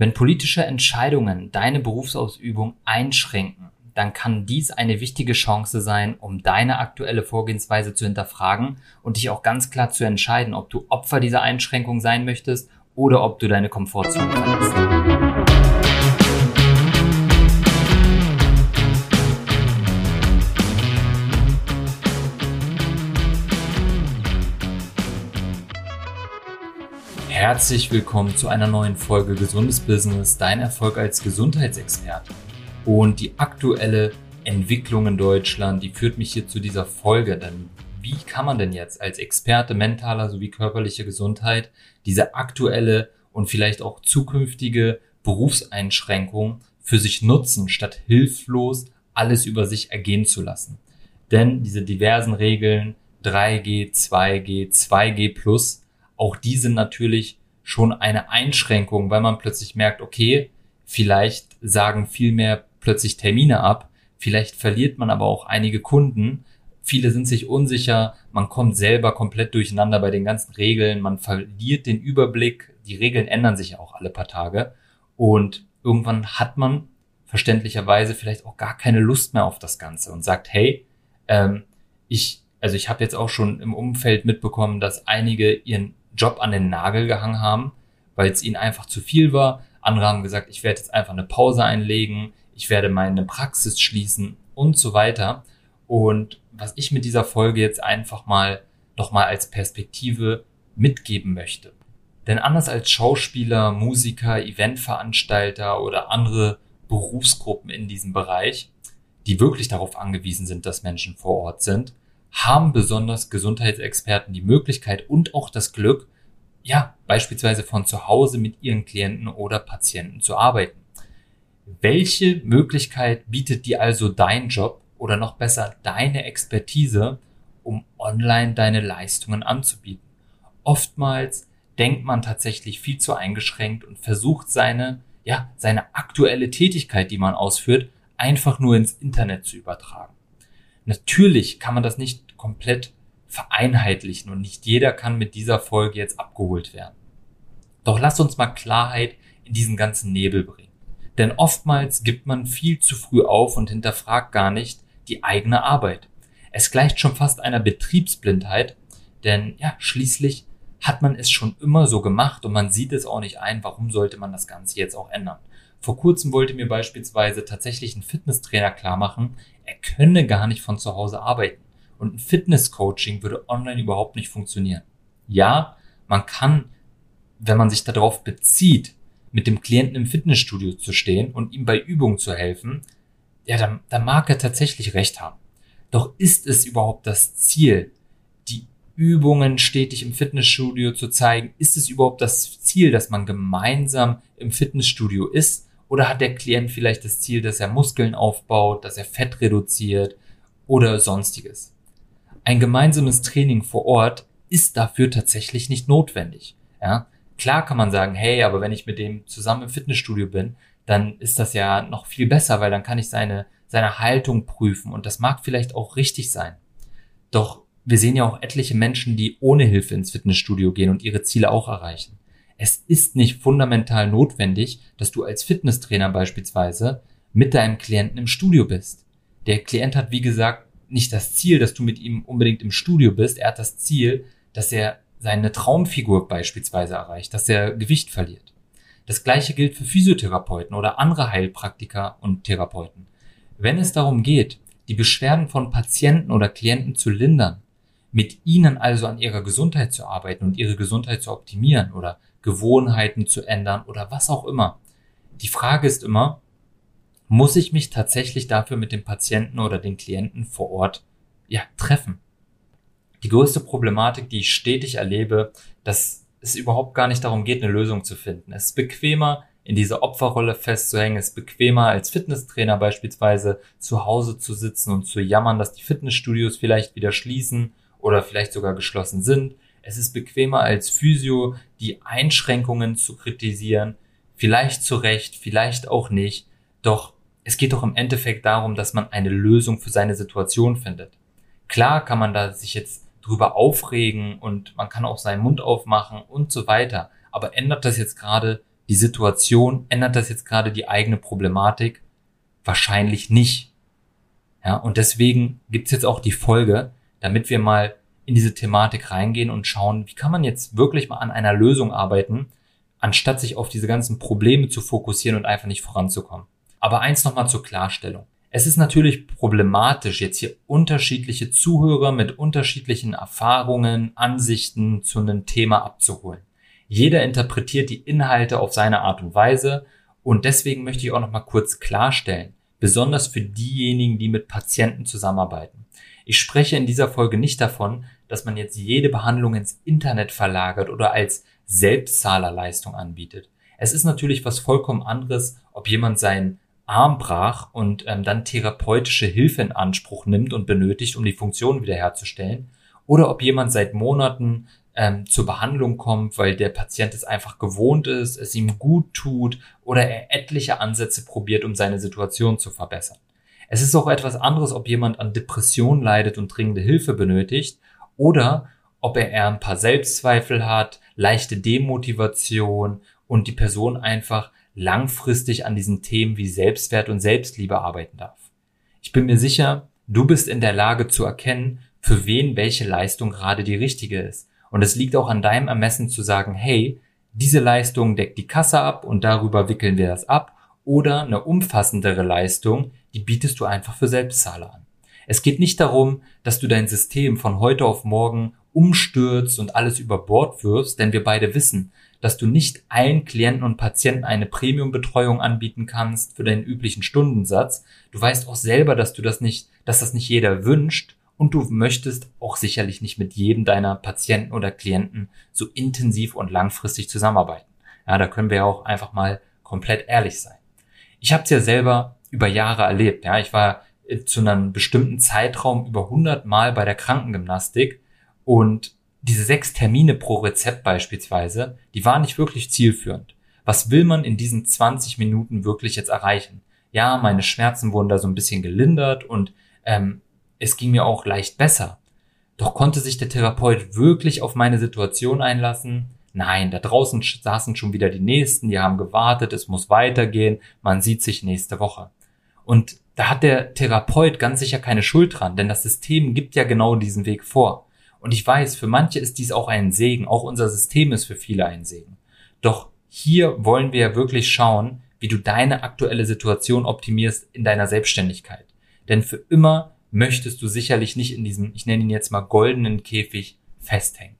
Wenn politische Entscheidungen deine Berufsausübung einschränken, dann kann dies eine wichtige Chance sein, um deine aktuelle Vorgehensweise zu hinterfragen und dich auch ganz klar zu entscheiden, ob du Opfer dieser Einschränkung sein möchtest oder ob du deine Komfortzone verlässt. Herzlich willkommen zu einer neuen Folge Gesundes Business, dein Erfolg als Gesundheitsexperte. Und die aktuelle Entwicklung in Deutschland, die führt mich hier zu dieser Folge. Denn wie kann man denn jetzt als Experte mentaler sowie körperlicher Gesundheit diese aktuelle und vielleicht auch zukünftige Berufseinschränkung für sich nutzen, statt hilflos alles über sich ergehen zu lassen? Denn diese diversen Regeln 3G, 2G, 2G plus, auch die sind natürlich schon eine Einschränkung, weil man plötzlich merkt, okay, vielleicht sagen viel mehr plötzlich Termine ab, vielleicht verliert man aber auch einige Kunden, viele sind sich unsicher, man kommt selber komplett durcheinander bei den ganzen Regeln, man verliert den Überblick, die Regeln ändern sich ja auch alle paar Tage. Und irgendwann hat man verständlicherweise vielleicht auch gar keine Lust mehr auf das Ganze und sagt, hey, ähm, ich, also ich habe jetzt auch schon im Umfeld mitbekommen, dass einige ihren Job an den Nagel gehangen haben, weil es ihnen einfach zu viel war. Andere haben gesagt, ich werde jetzt einfach eine Pause einlegen, ich werde meine Praxis schließen und so weiter. Und was ich mit dieser Folge jetzt einfach mal nochmal als Perspektive mitgeben möchte. Denn anders als Schauspieler, Musiker, Eventveranstalter oder andere Berufsgruppen in diesem Bereich, die wirklich darauf angewiesen sind, dass Menschen vor Ort sind, haben besonders Gesundheitsexperten die Möglichkeit und auch das Glück, ja, beispielsweise von zu Hause mit ihren Klienten oder Patienten zu arbeiten. Welche Möglichkeit bietet dir also dein Job oder noch besser deine Expertise, um online deine Leistungen anzubieten? Oftmals denkt man tatsächlich viel zu eingeschränkt und versucht seine, ja, seine aktuelle Tätigkeit, die man ausführt, einfach nur ins Internet zu übertragen. Natürlich kann man das nicht komplett vereinheitlichen und nicht jeder kann mit dieser Folge jetzt abgeholt werden. Doch lasst uns mal Klarheit in diesen ganzen Nebel bringen. Denn oftmals gibt man viel zu früh auf und hinterfragt gar nicht die eigene Arbeit. Es gleicht schon fast einer Betriebsblindheit, denn ja, schließlich hat man es schon immer so gemacht und man sieht es auch nicht ein, warum sollte man das Ganze jetzt auch ändern. Vor kurzem wollte mir beispielsweise tatsächlich ein Fitnesstrainer klar machen, er könne gar nicht von zu Hause arbeiten. Und ein Fitnesscoaching würde online überhaupt nicht funktionieren. Ja, man kann, wenn man sich darauf bezieht, mit dem Klienten im Fitnessstudio zu stehen und ihm bei Übungen zu helfen, ja, dann, dann mag er tatsächlich recht haben. Doch ist es überhaupt das Ziel, die Übungen stetig im Fitnessstudio zu zeigen? Ist es überhaupt das Ziel, dass man gemeinsam im Fitnessstudio ist? Oder hat der Klient vielleicht das Ziel, dass er Muskeln aufbaut, dass er Fett reduziert oder sonstiges? Ein gemeinsames Training vor Ort ist dafür tatsächlich nicht notwendig. Ja? Klar kann man sagen, hey, aber wenn ich mit dem zusammen im Fitnessstudio bin, dann ist das ja noch viel besser, weil dann kann ich seine, seine Haltung prüfen und das mag vielleicht auch richtig sein. Doch wir sehen ja auch etliche Menschen, die ohne Hilfe ins Fitnessstudio gehen und ihre Ziele auch erreichen. Es ist nicht fundamental notwendig, dass du als Fitnesstrainer beispielsweise mit deinem Klienten im Studio bist. Der Klient hat, wie gesagt, nicht das Ziel, dass du mit ihm unbedingt im Studio bist. Er hat das Ziel, dass er seine Traumfigur beispielsweise erreicht, dass er Gewicht verliert. Das gleiche gilt für Physiotherapeuten oder andere Heilpraktiker und Therapeuten. Wenn es darum geht, die Beschwerden von Patienten oder Klienten zu lindern, mit ihnen also an ihrer Gesundheit zu arbeiten und ihre Gesundheit zu optimieren oder Gewohnheiten zu ändern oder was auch immer. Die Frage ist immer, muss ich mich tatsächlich dafür mit dem Patienten oder den Klienten vor Ort ja, treffen? Die größte Problematik, die ich stetig erlebe, dass es überhaupt gar nicht darum geht, eine Lösung zu finden. Es ist bequemer, in dieser Opferrolle festzuhängen. Es ist bequemer, als Fitnesstrainer beispielsweise zu Hause zu sitzen und zu jammern, dass die Fitnessstudios vielleicht wieder schließen oder vielleicht sogar geschlossen sind. Es ist bequemer als Physio die Einschränkungen zu kritisieren, vielleicht zu Recht, vielleicht auch nicht. Doch es geht doch im Endeffekt darum, dass man eine Lösung für seine Situation findet. Klar kann man da sich jetzt drüber aufregen und man kann auch seinen Mund aufmachen und so weiter. Aber ändert das jetzt gerade die Situation, ändert das jetzt gerade die eigene Problematik? Wahrscheinlich nicht. Ja, und deswegen gibt's jetzt auch die Folge, damit wir mal in diese Thematik reingehen und schauen, wie kann man jetzt wirklich mal an einer Lösung arbeiten, anstatt sich auf diese ganzen Probleme zu fokussieren und einfach nicht voranzukommen. Aber eins nochmal zur Klarstellung. Es ist natürlich problematisch, jetzt hier unterschiedliche Zuhörer mit unterschiedlichen Erfahrungen, Ansichten zu einem Thema abzuholen. Jeder interpretiert die Inhalte auf seine Art und Weise und deswegen möchte ich auch noch mal kurz klarstellen, besonders für diejenigen, die mit Patienten zusammenarbeiten. Ich spreche in dieser Folge nicht davon, dass man jetzt jede Behandlung ins Internet verlagert oder als Selbstzahlerleistung anbietet. Es ist natürlich was vollkommen anderes, ob jemand seinen Arm brach und ähm, dann therapeutische Hilfe in Anspruch nimmt und benötigt, um die Funktion wiederherzustellen, oder ob jemand seit Monaten ähm, zur Behandlung kommt, weil der Patient es einfach gewohnt ist, es ihm gut tut oder er etliche Ansätze probiert, um seine Situation zu verbessern. Es ist auch etwas anderes, ob jemand an Depression leidet und dringende Hilfe benötigt oder ob er eher ein paar Selbstzweifel hat, leichte Demotivation und die Person einfach langfristig an diesen Themen wie Selbstwert und Selbstliebe arbeiten darf. Ich bin mir sicher, du bist in der Lage zu erkennen, für wen welche Leistung gerade die richtige ist und es liegt auch an deinem Ermessen zu sagen, hey, diese Leistung deckt die Kasse ab und darüber wickeln wir das ab. Oder eine umfassendere Leistung, die bietest du einfach für Selbstzahler an. Es geht nicht darum, dass du dein System von heute auf morgen umstürzt und alles über Bord wirfst, denn wir beide wissen, dass du nicht allen Klienten und Patienten eine Premium-Betreuung anbieten kannst für deinen üblichen Stundensatz. Du weißt auch selber, dass du das nicht, dass das nicht jeder wünscht und du möchtest auch sicherlich nicht mit jedem deiner Patienten oder Klienten so intensiv und langfristig zusammenarbeiten. Ja, da können wir ja auch einfach mal komplett ehrlich sein. Ich habe es ja selber über Jahre erlebt. Ja, ich war zu einem bestimmten Zeitraum über 100 Mal bei der Krankengymnastik und diese sechs Termine pro Rezept beispielsweise, die waren nicht wirklich zielführend. Was will man in diesen 20 Minuten wirklich jetzt erreichen? Ja, meine Schmerzen wurden da so ein bisschen gelindert und ähm, es ging mir auch leicht besser. Doch konnte sich der Therapeut wirklich auf meine Situation einlassen? Nein, da draußen saßen schon wieder die Nächsten, die haben gewartet, es muss weitergehen, man sieht sich nächste Woche. Und da hat der Therapeut ganz sicher keine Schuld dran, denn das System gibt ja genau diesen Weg vor. Und ich weiß, für manche ist dies auch ein Segen, auch unser System ist für viele ein Segen. Doch hier wollen wir ja wirklich schauen, wie du deine aktuelle Situation optimierst in deiner Selbstständigkeit. Denn für immer möchtest du sicherlich nicht in diesem, ich nenne ihn jetzt mal goldenen Käfig festhängen.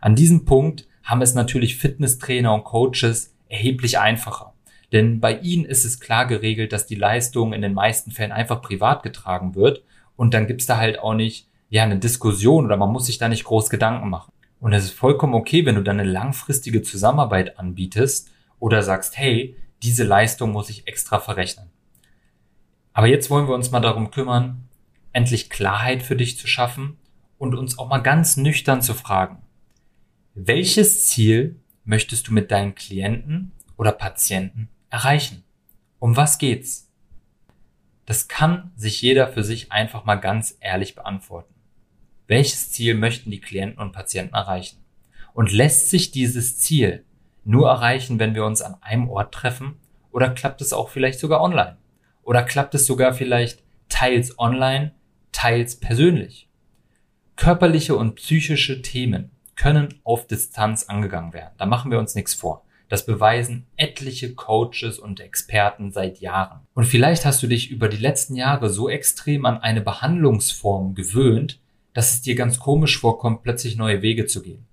An diesem Punkt haben es natürlich Fitnesstrainer und Coaches erheblich einfacher. Denn bei ihnen ist es klar geregelt, dass die Leistung in den meisten Fällen einfach privat getragen wird und dann gibt's da halt auch nicht ja eine Diskussion oder man muss sich da nicht groß Gedanken machen. Und es ist vollkommen okay, wenn du dann eine langfristige Zusammenarbeit anbietest oder sagst, hey, diese Leistung muss ich extra verrechnen. Aber jetzt wollen wir uns mal darum kümmern, endlich Klarheit für dich zu schaffen und uns auch mal ganz nüchtern zu fragen, welches Ziel möchtest du mit deinen Klienten oder Patienten erreichen? Um was geht's? Das kann sich jeder für sich einfach mal ganz ehrlich beantworten. Welches Ziel möchten die Klienten und Patienten erreichen? Und lässt sich dieses Ziel nur erreichen, wenn wir uns an einem Ort treffen? Oder klappt es auch vielleicht sogar online? Oder klappt es sogar vielleicht teils online, teils persönlich. Körperliche und psychische Themen können auf Distanz angegangen werden. Da machen wir uns nichts vor. Das beweisen etliche Coaches und Experten seit Jahren. Und vielleicht hast du dich über die letzten Jahre so extrem an eine Behandlungsform gewöhnt, dass es dir ganz komisch vorkommt, plötzlich neue Wege zu gehen.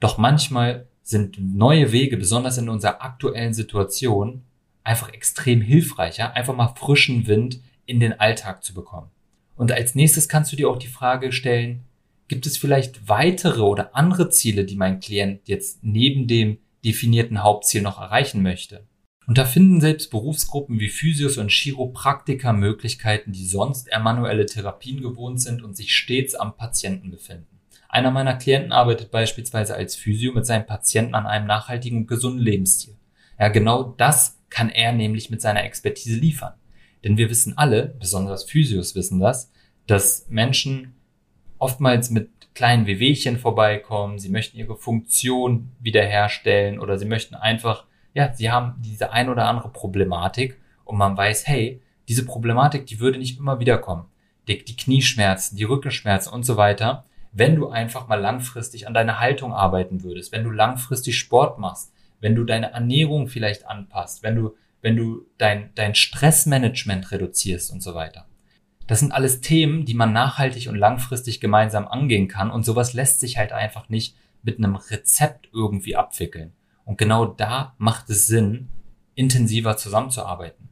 Doch manchmal sind neue Wege, besonders in unserer aktuellen Situation, einfach extrem hilfreicher, einfach mal frischen Wind in den Alltag zu bekommen. Und als nächstes kannst du dir auch die Frage stellen, gibt es vielleicht weitere oder andere Ziele, die mein Klient jetzt neben dem definierten Hauptziel noch erreichen möchte? Und da finden selbst Berufsgruppen wie Physios und Chiropraktiker Möglichkeiten, die sonst eher manuelle Therapien gewohnt sind und sich stets am Patienten befinden. Einer meiner Klienten arbeitet beispielsweise als Physio mit seinen Patienten an einem nachhaltigen und gesunden Lebensstil. Ja, genau das kann er nämlich mit seiner Expertise liefern. Denn wir wissen alle, besonders Physios wissen das, dass Menschen oftmals mit kleinen Wehwehchen vorbeikommen, sie möchten ihre Funktion wiederherstellen oder sie möchten einfach ja, sie haben diese ein oder andere Problematik und man weiß, hey, diese Problematik, die würde nicht immer wieder kommen. Die, die Knieschmerzen, die Rückenschmerzen und so weiter, wenn du einfach mal langfristig an deiner Haltung arbeiten würdest, wenn du langfristig Sport machst, wenn du deine Ernährung vielleicht anpasst, wenn du, wenn du dein, dein Stressmanagement reduzierst und so weiter. Das sind alles Themen, die man nachhaltig und langfristig gemeinsam angehen kann und sowas lässt sich halt einfach nicht mit einem Rezept irgendwie abwickeln. Und genau da macht es Sinn, intensiver zusammenzuarbeiten.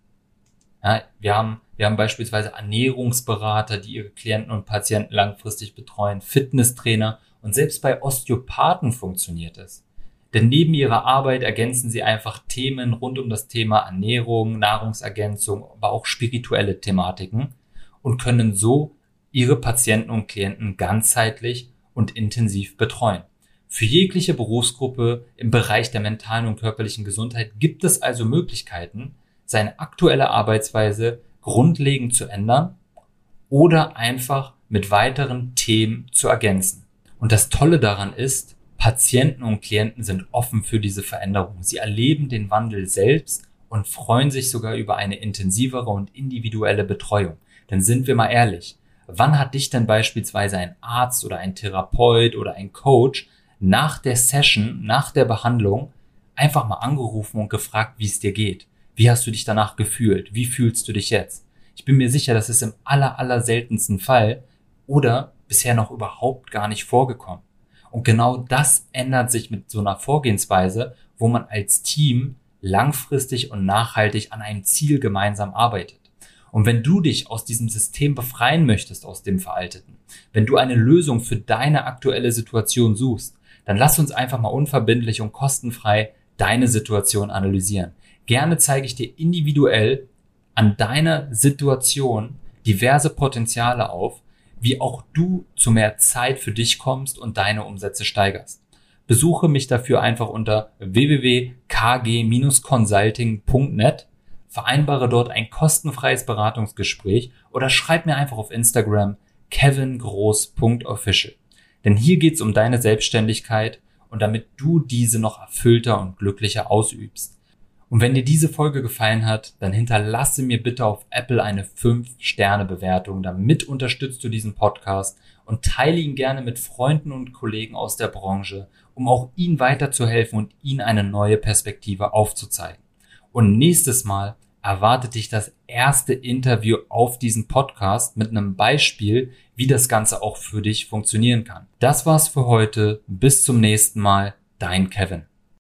Ja, wir haben, wir haben beispielsweise Ernährungsberater, die ihre Klienten und Patienten langfristig betreuen, Fitnesstrainer und selbst bei Osteopathen funktioniert es. Denn neben ihrer Arbeit ergänzen sie einfach Themen rund um das Thema Ernährung, Nahrungsergänzung, aber auch spirituelle Thematiken und können so ihre Patienten und Klienten ganzheitlich und intensiv betreuen. Für jegliche Berufsgruppe im Bereich der mentalen und körperlichen Gesundheit gibt es also Möglichkeiten, seine aktuelle Arbeitsweise grundlegend zu ändern oder einfach mit weiteren Themen zu ergänzen. Und das Tolle daran ist, Patienten und Klienten sind offen für diese Veränderung. Sie erleben den Wandel selbst und freuen sich sogar über eine intensivere und individuelle Betreuung. Denn sind wir mal ehrlich, wann hat dich denn beispielsweise ein Arzt oder ein Therapeut oder ein Coach nach der Session, nach der Behandlung einfach mal angerufen und gefragt, wie es dir geht? Wie hast du dich danach gefühlt? Wie fühlst du dich jetzt? Ich bin mir sicher, das ist im aller, aller seltensten Fall oder bisher noch überhaupt gar nicht vorgekommen. Und genau das ändert sich mit so einer Vorgehensweise, wo man als Team langfristig und nachhaltig an einem Ziel gemeinsam arbeitet. Und wenn du dich aus diesem System befreien möchtest, aus dem Veralteten, wenn du eine Lösung für deine aktuelle Situation suchst, dann lass uns einfach mal unverbindlich und kostenfrei deine Situation analysieren. Gerne zeige ich dir individuell an deiner Situation diverse Potenziale auf, wie auch du zu mehr Zeit für dich kommst und deine Umsätze steigerst. Besuche mich dafür einfach unter www.kg-consulting.net vereinbare dort ein kostenfreies Beratungsgespräch oder schreib mir einfach auf Instagram kevingroß.official. Denn hier geht's um deine Selbstständigkeit und damit du diese noch erfüllter und glücklicher ausübst. Und wenn dir diese Folge gefallen hat, dann hinterlasse mir bitte auf Apple eine 5-Sterne-Bewertung. Damit unterstützt du diesen Podcast und teile ihn gerne mit Freunden und Kollegen aus der Branche, um auch ihnen weiterzuhelfen und ihnen eine neue Perspektive aufzuzeigen. Und nächstes Mal erwartet dich das erste Interview auf diesem Podcast mit einem Beispiel, wie das Ganze auch für dich funktionieren kann. Das war's für heute. Bis zum nächsten Mal. Dein Kevin.